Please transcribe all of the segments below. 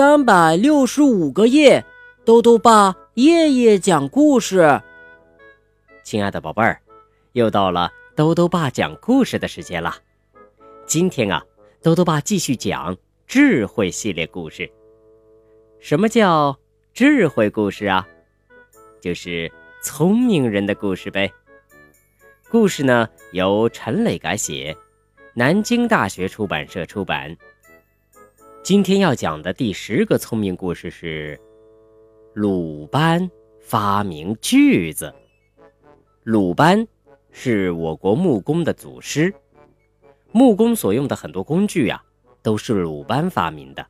三百六十五个夜，豆豆爸夜夜讲故事。亲爱的宝贝儿，又到了豆豆爸讲故事的时间了。今天啊，豆豆爸继续讲智慧系列故事。什么叫智慧故事啊？就是聪明人的故事呗。故事呢，由陈磊改写，南京大学出版社出版。今天要讲的第十个聪明故事是鲁班发明锯子。鲁班是我国木工的祖师，木工所用的很多工具啊，都是鲁班发明的。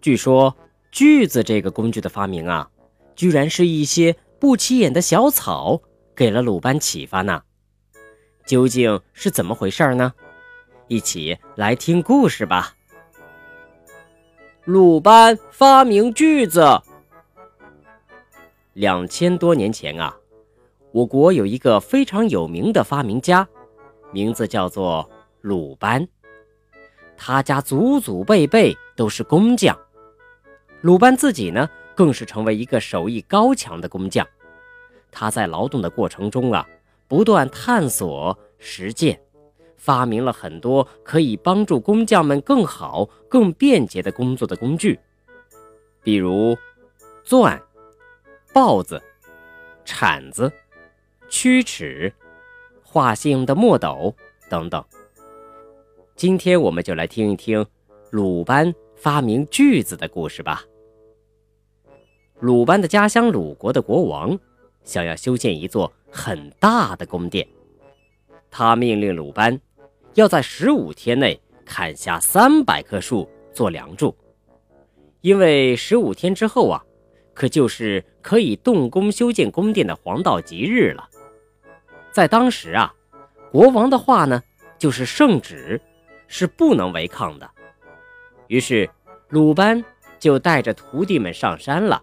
据说锯子这个工具的发明啊，居然是一些不起眼的小草给了鲁班启发呢。究竟是怎么回事呢？一起来听故事吧。鲁班发明锯子。两千多年前啊，我国有一个非常有名的发明家，名字叫做鲁班。他家祖祖辈辈都是工匠，鲁班自己呢，更是成为一个手艺高强的工匠。他在劳动的过程中啊，不断探索实践。发明了很多可以帮助工匠们更好、更便捷的工作的工具，比如钻、刨子、铲子、曲尺、画线用的墨斗等等。今天我们就来听一听鲁班发明锯子的故事吧。鲁班的家乡鲁国的国王想要修建一座很大的宫殿，他命令鲁班。要在十五天内砍下三百棵树做梁柱，因为十五天之后啊，可就是可以动工修建宫殿的黄道吉日了。在当时啊，国王的话呢就是圣旨，是不能违抗的。于是鲁班就带着徒弟们上山了。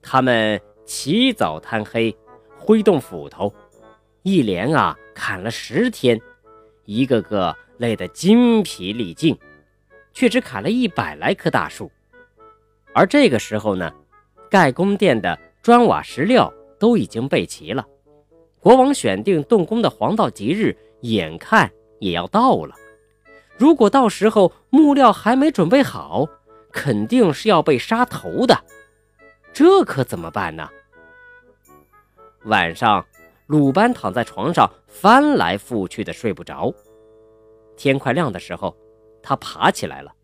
他们起早贪黑，挥动斧头，一连啊砍了十天。一个个累得筋疲力尽，却只砍了一百来棵大树。而这个时候呢，盖宫殿的砖瓦石料都已经备齐了。国王选定动工的黄道吉日，眼看也要到了。如果到时候木料还没准备好，肯定是要被杀头的。这可怎么办呢？晚上。鲁班躺在床上翻来覆去的睡不着。天快亮的时候，他爬起来了，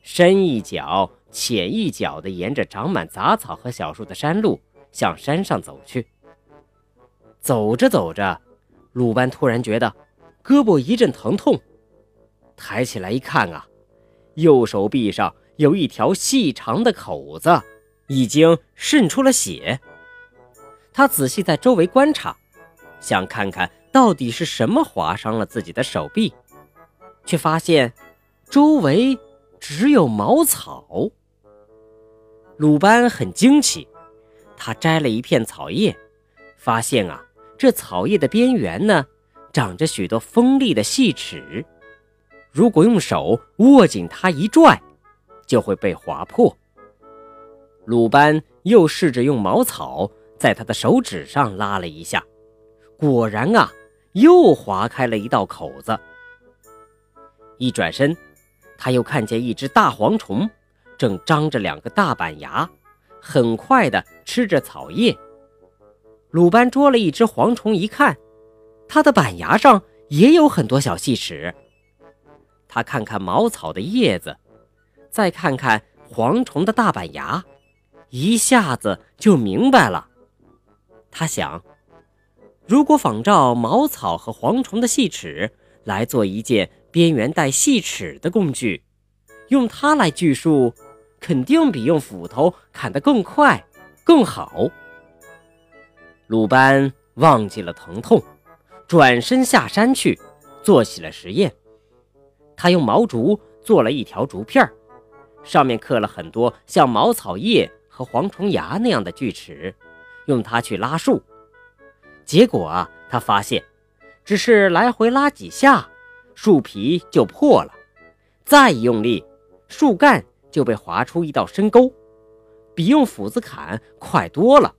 深一脚浅一脚地沿着长满杂草和小树的山路向山上走去。走着走着，鲁班突然觉得胳膊一阵疼痛，抬起来一看啊，右手臂上有一条细长的口子，已经渗出了血。他仔细在周围观察。想看看到底是什么划伤了自己的手臂，却发现周围只有茅草。鲁班很惊奇，他摘了一片草叶，发现啊，这草叶的边缘呢，长着许多锋利的细齿，如果用手握紧它一拽，就会被划破。鲁班又试着用茅草在他的手指上拉了一下。果然啊，又划开了一道口子。一转身，他又看见一只大蝗虫，正张着两个大板牙，很快地吃着草叶。鲁班捉了一只蝗虫，一看，它的板牙上也有很多小细齿。他看看茅草的叶子，再看看蝗虫的大板牙，一下子就明白了。他想。如果仿照茅草和蝗虫的细齿来做一件边缘带细齿的工具，用它来锯树，肯定比用斧头砍得更快、更好。鲁班忘记了疼痛，转身下山去做起了实验。他用毛竹做了一条竹片，上面刻了很多像茅草叶和蝗虫牙那样的锯齿，用它去拉树。结果啊，他发现，只是来回拉几下，树皮就破了；再一用力，树干就被划出一道深沟，比用斧子砍快多了。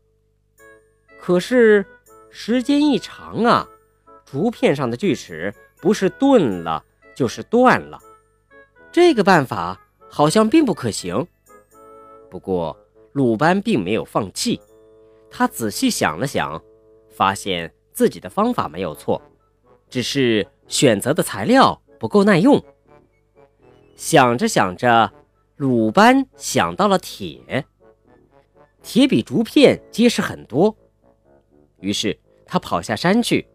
可是时间一长啊，竹片上的锯齿不是钝了就是断了。这个办法好像并不可行。不过鲁班并没有放弃，他仔细想了想，发现自己的方法没有错，只是选择的材料不够耐用。想着想着，鲁班想到了铁，铁比竹片结实很多。于是他跑下山去，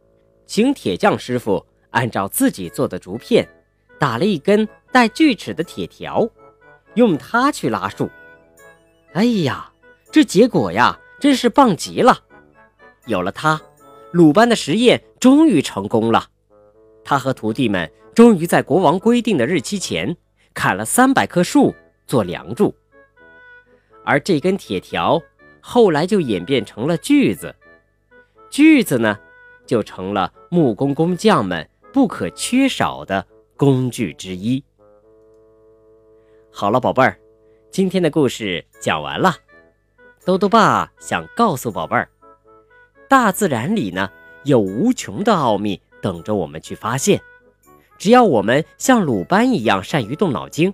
请铁匠师傅按照自己做的竹片，打了一根带锯齿的铁条，用它去拉树。哎呀，这结果呀，真是棒极了！有了它，鲁班的实验终于成功了。他和徒弟们终于在国王规定的日期前砍了三百棵树做梁柱，而这根铁条后来就演变成了锯子。锯子呢，就成了木工工匠们不可缺少的工具之一。好了，宝贝儿，今天的故事讲完了。豆豆爸想告诉宝贝儿，大自然里呢有无穷的奥秘等着我们去发现。只要我们像鲁班一样善于动脑筋，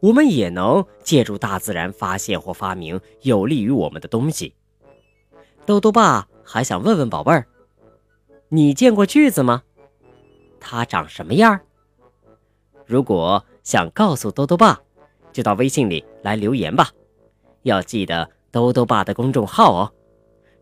我们也能借助大自然发现或发明有利于我们的东西。豆豆爸。还想问问宝贝儿，你见过锯子吗？它长什么样？如果想告诉兜兜爸，就到微信里来留言吧。要记得兜兜爸的公众号哦，